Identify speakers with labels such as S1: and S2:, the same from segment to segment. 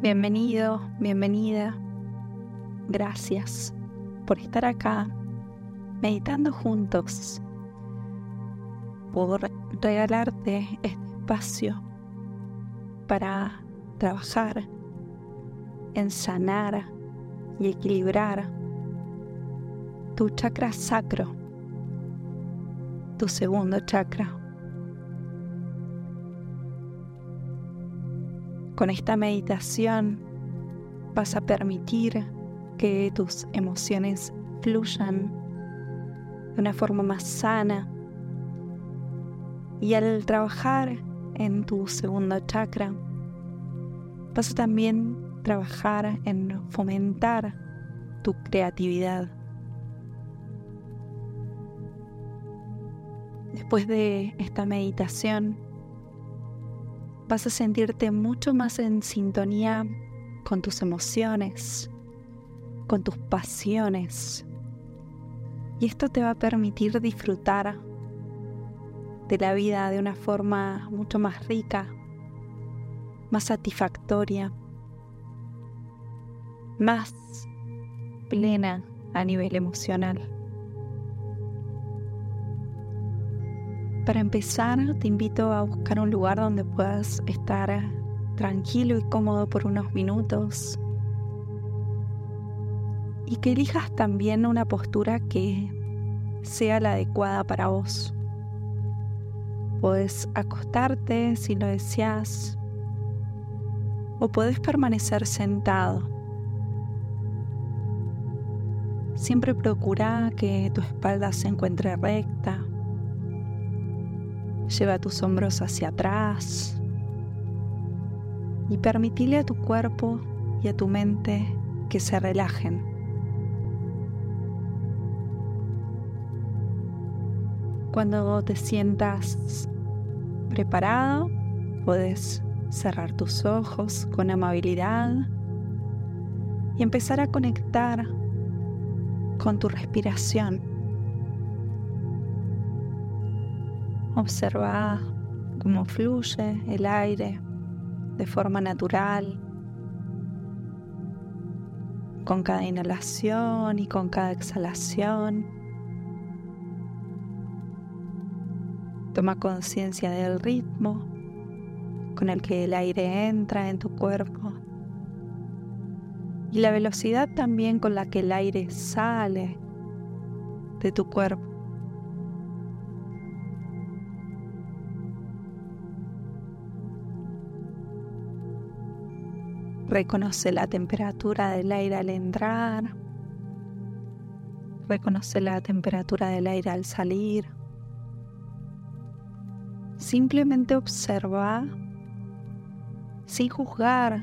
S1: Bienvenido, bienvenida. Gracias por estar acá meditando juntos, por regalarte este espacio para trabajar en sanar y equilibrar tu chakra sacro, tu segundo chakra. Con esta meditación vas a permitir que tus emociones fluyan de una forma más sana. Y al trabajar en tu segundo chakra, vas a también trabajar en fomentar tu creatividad. Después de esta meditación, vas a sentirte mucho más en sintonía con tus emociones, con tus pasiones. Y esto te va a permitir disfrutar de la vida de una forma mucho más rica, más satisfactoria, más plena a nivel emocional. Para empezar, te invito a buscar un lugar donde puedas estar tranquilo y cómodo por unos minutos y que elijas también una postura que sea la adecuada para vos. Puedes acostarte si lo deseas o puedes permanecer sentado. Siempre procura que tu espalda se encuentre recta Lleva tus hombros hacia atrás y permitile a tu cuerpo y a tu mente que se relajen. Cuando te sientas preparado, puedes cerrar tus ojos con amabilidad y empezar a conectar con tu respiración. Observa cómo fluye el aire de forma natural con cada inhalación y con cada exhalación. Toma conciencia del ritmo con el que el aire entra en tu cuerpo y la velocidad también con la que el aire sale de tu cuerpo. Reconoce la temperatura del aire al entrar. Reconoce la temperatura del aire al salir. Simplemente observa sin juzgar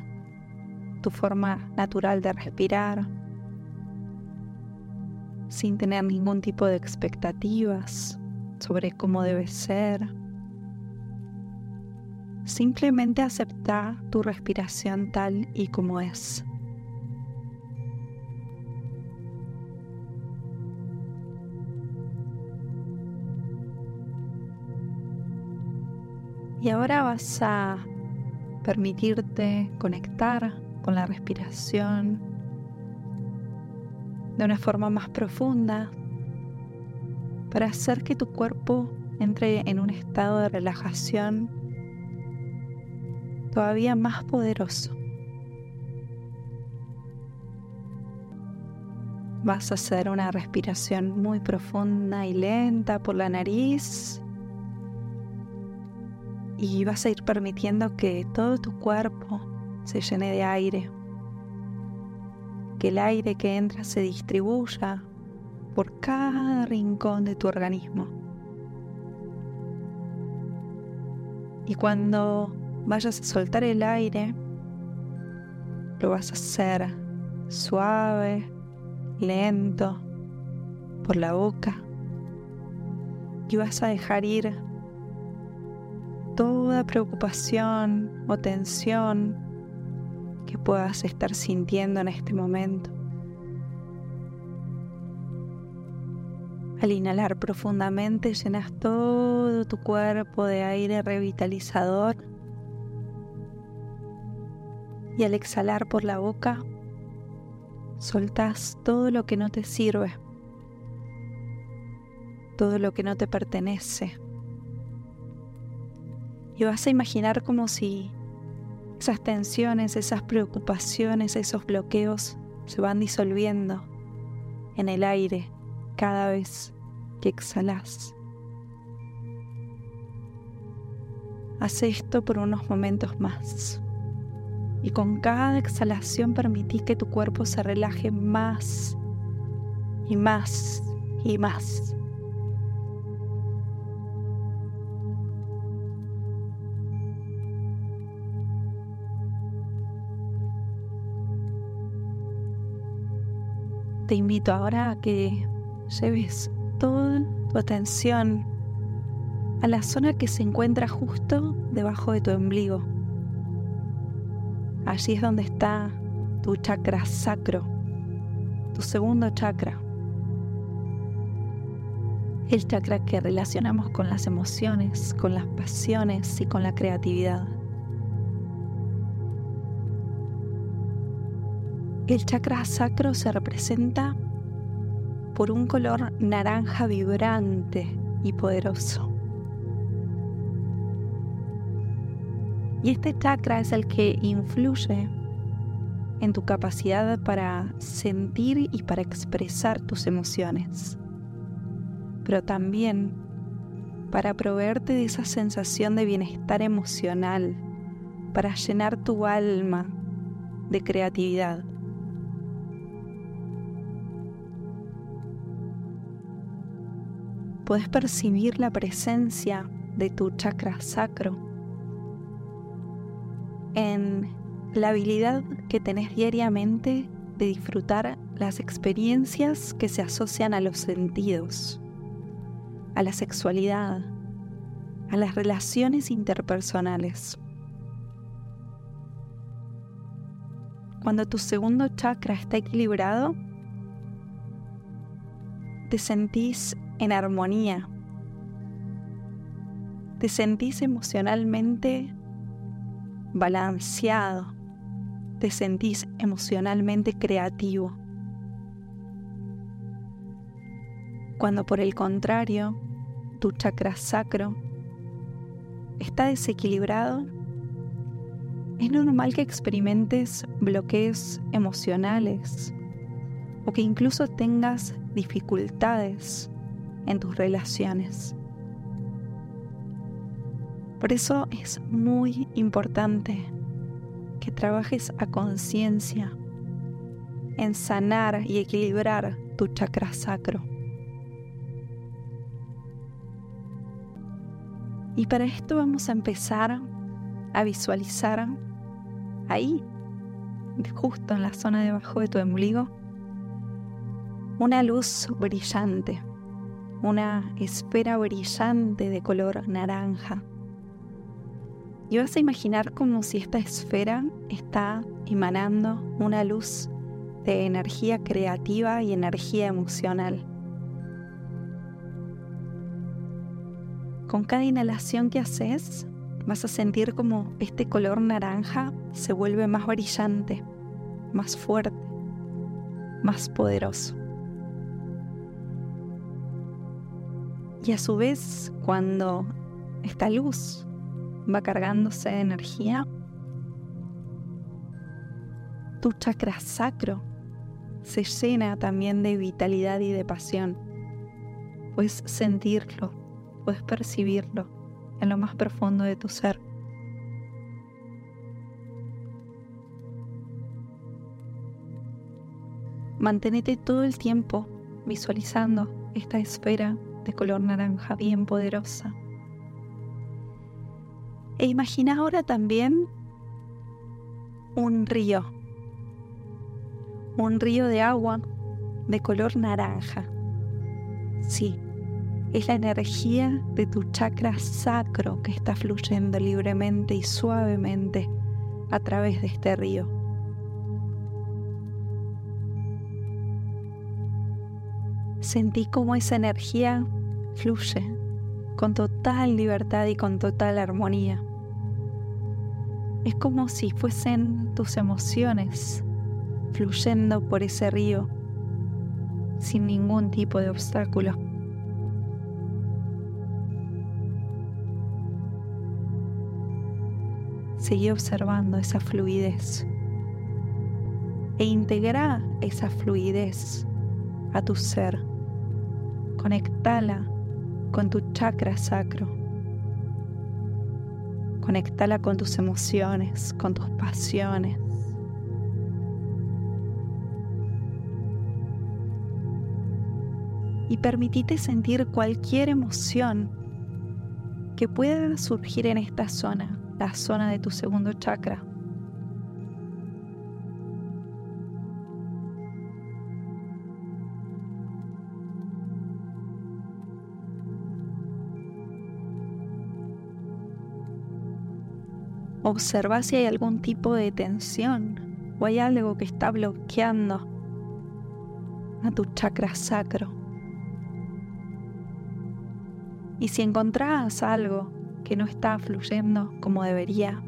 S1: tu forma natural de respirar, sin tener ningún tipo de expectativas sobre cómo debe ser. Simplemente acepta tu respiración tal y como es. Y ahora vas a permitirte conectar con la respiración de una forma más profunda para hacer que tu cuerpo entre en un estado de relajación todavía más poderoso. Vas a hacer una respiración muy profunda y lenta por la nariz y vas a ir permitiendo que todo tu cuerpo se llene de aire, que el aire que entra se distribuya por cada rincón de tu organismo. Y cuando vayas a soltar el aire, lo vas a hacer suave, lento, por la boca. Y vas a dejar ir toda preocupación o tensión que puedas estar sintiendo en este momento. Al inhalar profundamente llenas todo tu cuerpo de aire revitalizador Y al exhalar por la boca, soltás todo lo que no te sirve, todo lo que no te pertenece. Y vas a imaginar como si esas tensiones, esas preocupaciones, esos bloqueos se van disolviendo en el aire cada vez que exhalas. Haz esto por unos momentos más. Y con cada exhalación permití que tu cuerpo se relaje más y más y más. Te invito ahora a que lleves toda tu atención a la zona que se encuentra justo debajo de tu ombligo. Allí es donde está tu chakra sacro, tu segundo chakra. El chakra que relacionamos con las emociones, con las pasiones y con la creatividad. El chakra sacro se representa por un color naranja vibrante y poderoso. Y este chakra es el que influye en tu capacidad para sentir y para expresar tus emociones, pero también para proveerte de esa sensación de bienestar emocional, para llenar tu alma de creatividad. Puedes percibir la presencia de tu chakra sacro en la habilidad que tenés diariamente de disfrutar las experiencias que se asocian a los sentidos, a la sexualidad, a las relaciones interpersonales. Cuando tu segundo chakra está equilibrado, te sentís en armonía. Te sentís emocionalmente balanceado. Te sentís emocionalmente creativo. Cuando por el contrario, tu chakra sacro está desequilibrado, es normal que experimentes bloqueos emocionales o que incluso tengas dificultades en tus relaciones. Por eso es muy importante que trabajes a conciencia en sanar y equilibrar tu chakra sacro. Y para esto vamos a empezar a visualizar ahí, justo en la zona debajo de tu ombligo, una luz brillante una esfera brillante de color naranja. Y vas a imaginar como si esta esfera está emanando una luz de energía creativa y energía emocional. Con cada inhalación que haces, vas a sentir como este color naranja se vuelve más brillante, más fuerte, más poderoso. Y a su vez, cuando esta luz va cargándose de energía, tu chakra sacro se llena también de vitalidad y de pasión. Puedes sentirlo, puedes percibirlo en lo más profundo de tu ser. Manténete todo el tiempo visualizando esta esfera de color naranja bien poderosa. E imagina ahora también un río, un río de agua de color naranja. Sí, es la energía de tu chakra sacro que está fluyendo libremente y suavemente a través de este río. Sentí cómo esa energía fluye con total libertad y con total armonía. Es como si fuesen tus emociones fluyendo por ese río sin ningún tipo de obstáculo. Seguí observando esa fluidez e integra esa fluidez a tu ser. Conectala con tu chakra sacro. Conectala con tus emociones, con tus pasiones. Y permitite sentir cualquier emoción que pueda surgir en esta zona, la zona de tu segundo chakra. Observa si hay algún tipo de tensión o hay algo que está bloqueando a tu chakra sacro. Y si encontrás algo que no está fluyendo como debería,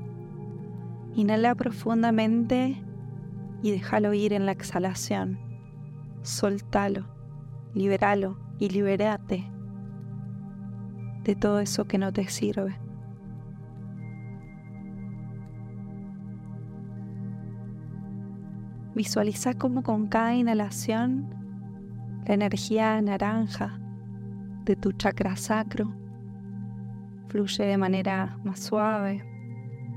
S1: inhala profundamente y déjalo ir en la exhalación. Soltalo, liberalo y liberate de todo eso que no te sirve. Visualiza cómo con cada inhalación la energía naranja de tu chakra sacro fluye de manera más suave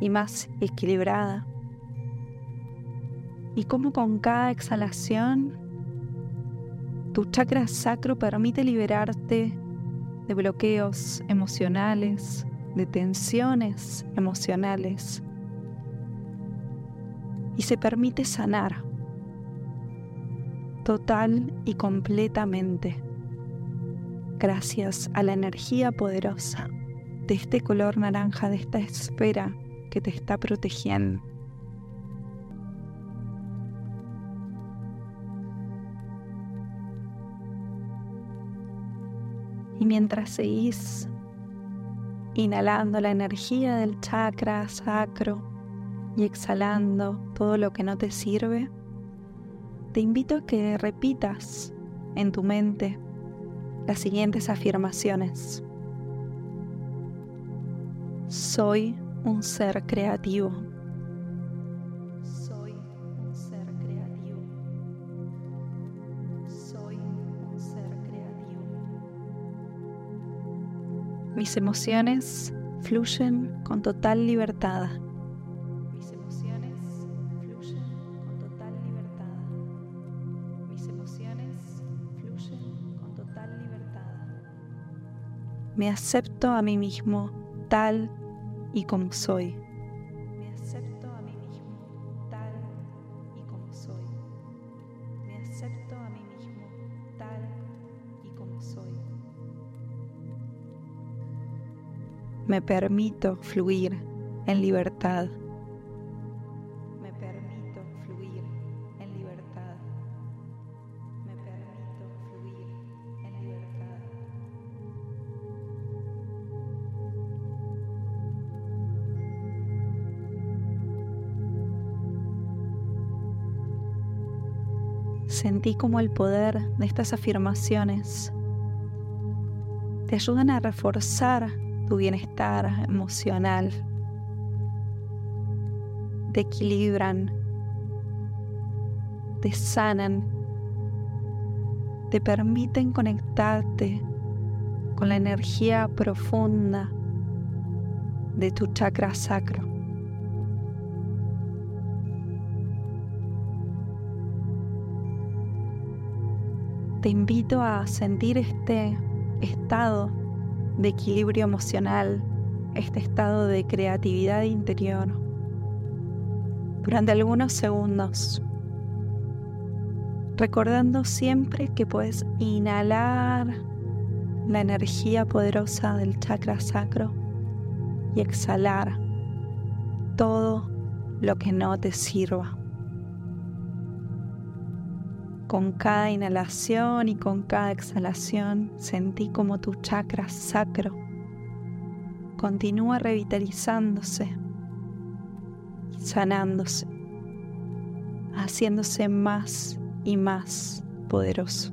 S1: y más equilibrada. Y cómo con cada exhalación tu chakra sacro permite liberarte de bloqueos emocionales, de tensiones emocionales y se permite sanar total y completamente, gracias a la energía poderosa de este color naranja, de esta esfera que te está protegiendo. Y mientras seguís inhalando la energía del chakra sacro y exhalando todo lo que no te sirve, te invito a que repitas en tu mente las siguientes afirmaciones. Soy un ser creativo. Soy un ser creativo. Soy un ser creativo. Mis emociones fluyen con total libertad. Me acepto a mí mismo tal y como soy. Me acepto a mí mismo tal y como soy. Me acepto a mí mismo tal y como soy. Me permito fluir en libertad. Sentí como el poder de estas afirmaciones. Te ayudan a reforzar tu bienestar emocional, te equilibran, te sanan, te permiten conectarte con la energía profunda de tu chakra sacro. Te invito a sentir este estado de equilibrio emocional, este estado de creatividad interior durante algunos segundos, recordando siempre que puedes inhalar la energía poderosa del chakra sacro y exhalar todo lo que no te sirva. Con cada inhalación y con cada exhalación sentí como tu chakra sacro continúa revitalizándose sanándose, haciéndose más y más poderoso.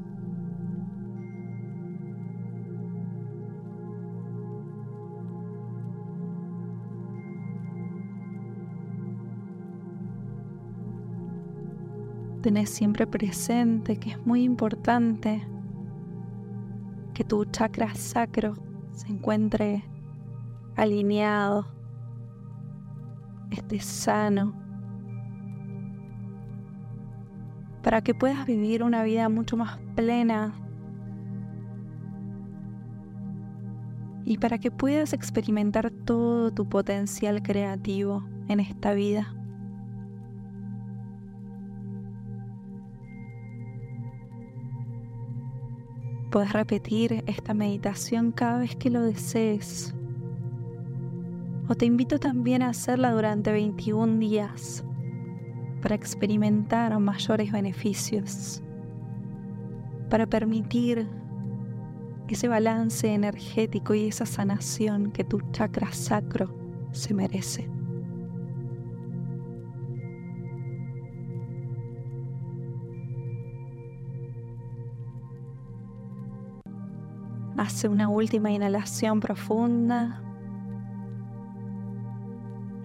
S1: Tenés siempre presente que es muy importante que tu chakra sacro se encuentre alineado, esté sano, para que puedas vivir una vida mucho más plena y para que puedas experimentar todo tu potencial creativo en esta vida. Puedes repetir esta meditación cada vez que lo desees. O te invito también a hacerla durante 21 días para experimentar mayores beneficios, para permitir ese balance energético y esa sanación que tu chakra sacro se merece. Hace una última inhalación profunda.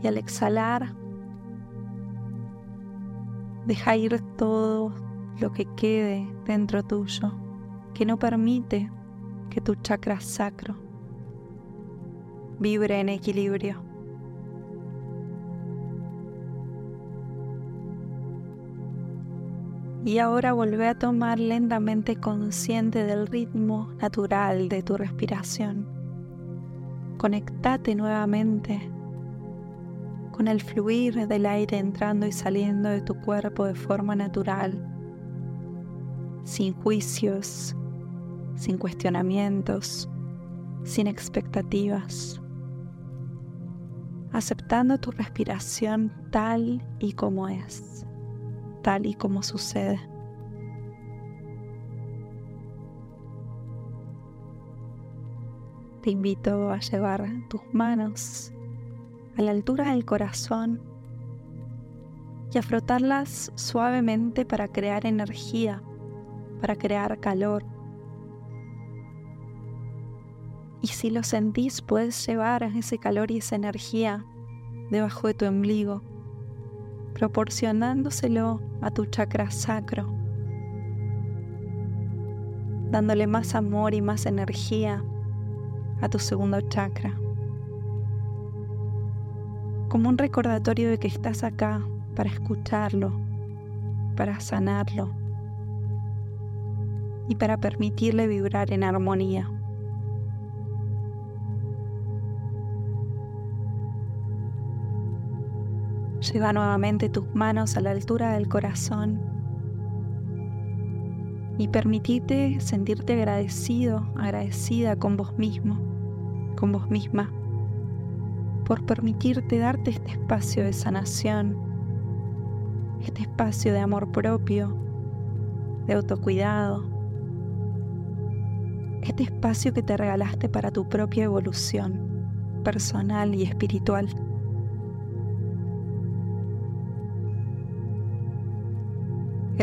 S1: Y al exhalar, deja ir todo lo que quede dentro tuyo, que no permite que tu chakra sacro vibre en equilibrio. Y ahora vuelve a tomar lentamente consciente del ritmo natural de tu respiración. Conectate nuevamente con el fluir del aire entrando y saliendo de tu cuerpo de forma natural, sin juicios, sin cuestionamientos, sin expectativas, aceptando tu respiración tal y como es tal y como sucede. Te invito a llevar tus manos a la altura del corazón y a frotarlas suavemente para crear energía, para crear calor. Y si lo sentís, puedes llevar ese calor y esa energía debajo de tu ombligo proporcionándoselo a tu chakra sacro, dándole más amor y más energía a tu segundo chakra, como un recordatorio de que estás acá para escucharlo, para sanarlo y para permitirle vibrar en armonía. Lleva nuevamente tus manos a la altura del corazón y permitite sentirte agradecido, agradecida con vos mismo, con vos misma, por permitirte darte este espacio de sanación, este espacio de amor propio, de autocuidado, este espacio que te regalaste para tu propia evolución personal y espiritual.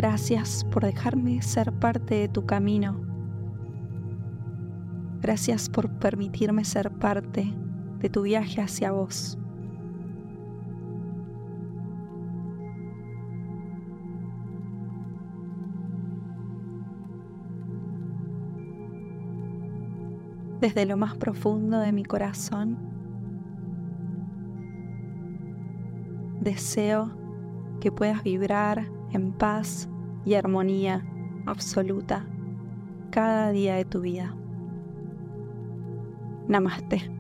S1: Gracias por dejarme ser parte de tu camino. Gracias por permitirme ser parte de tu viaje hacia vos. Desde lo más profundo de mi corazón, deseo que puedas vibrar en paz y armonía absoluta cada día de tu vida. Namaste.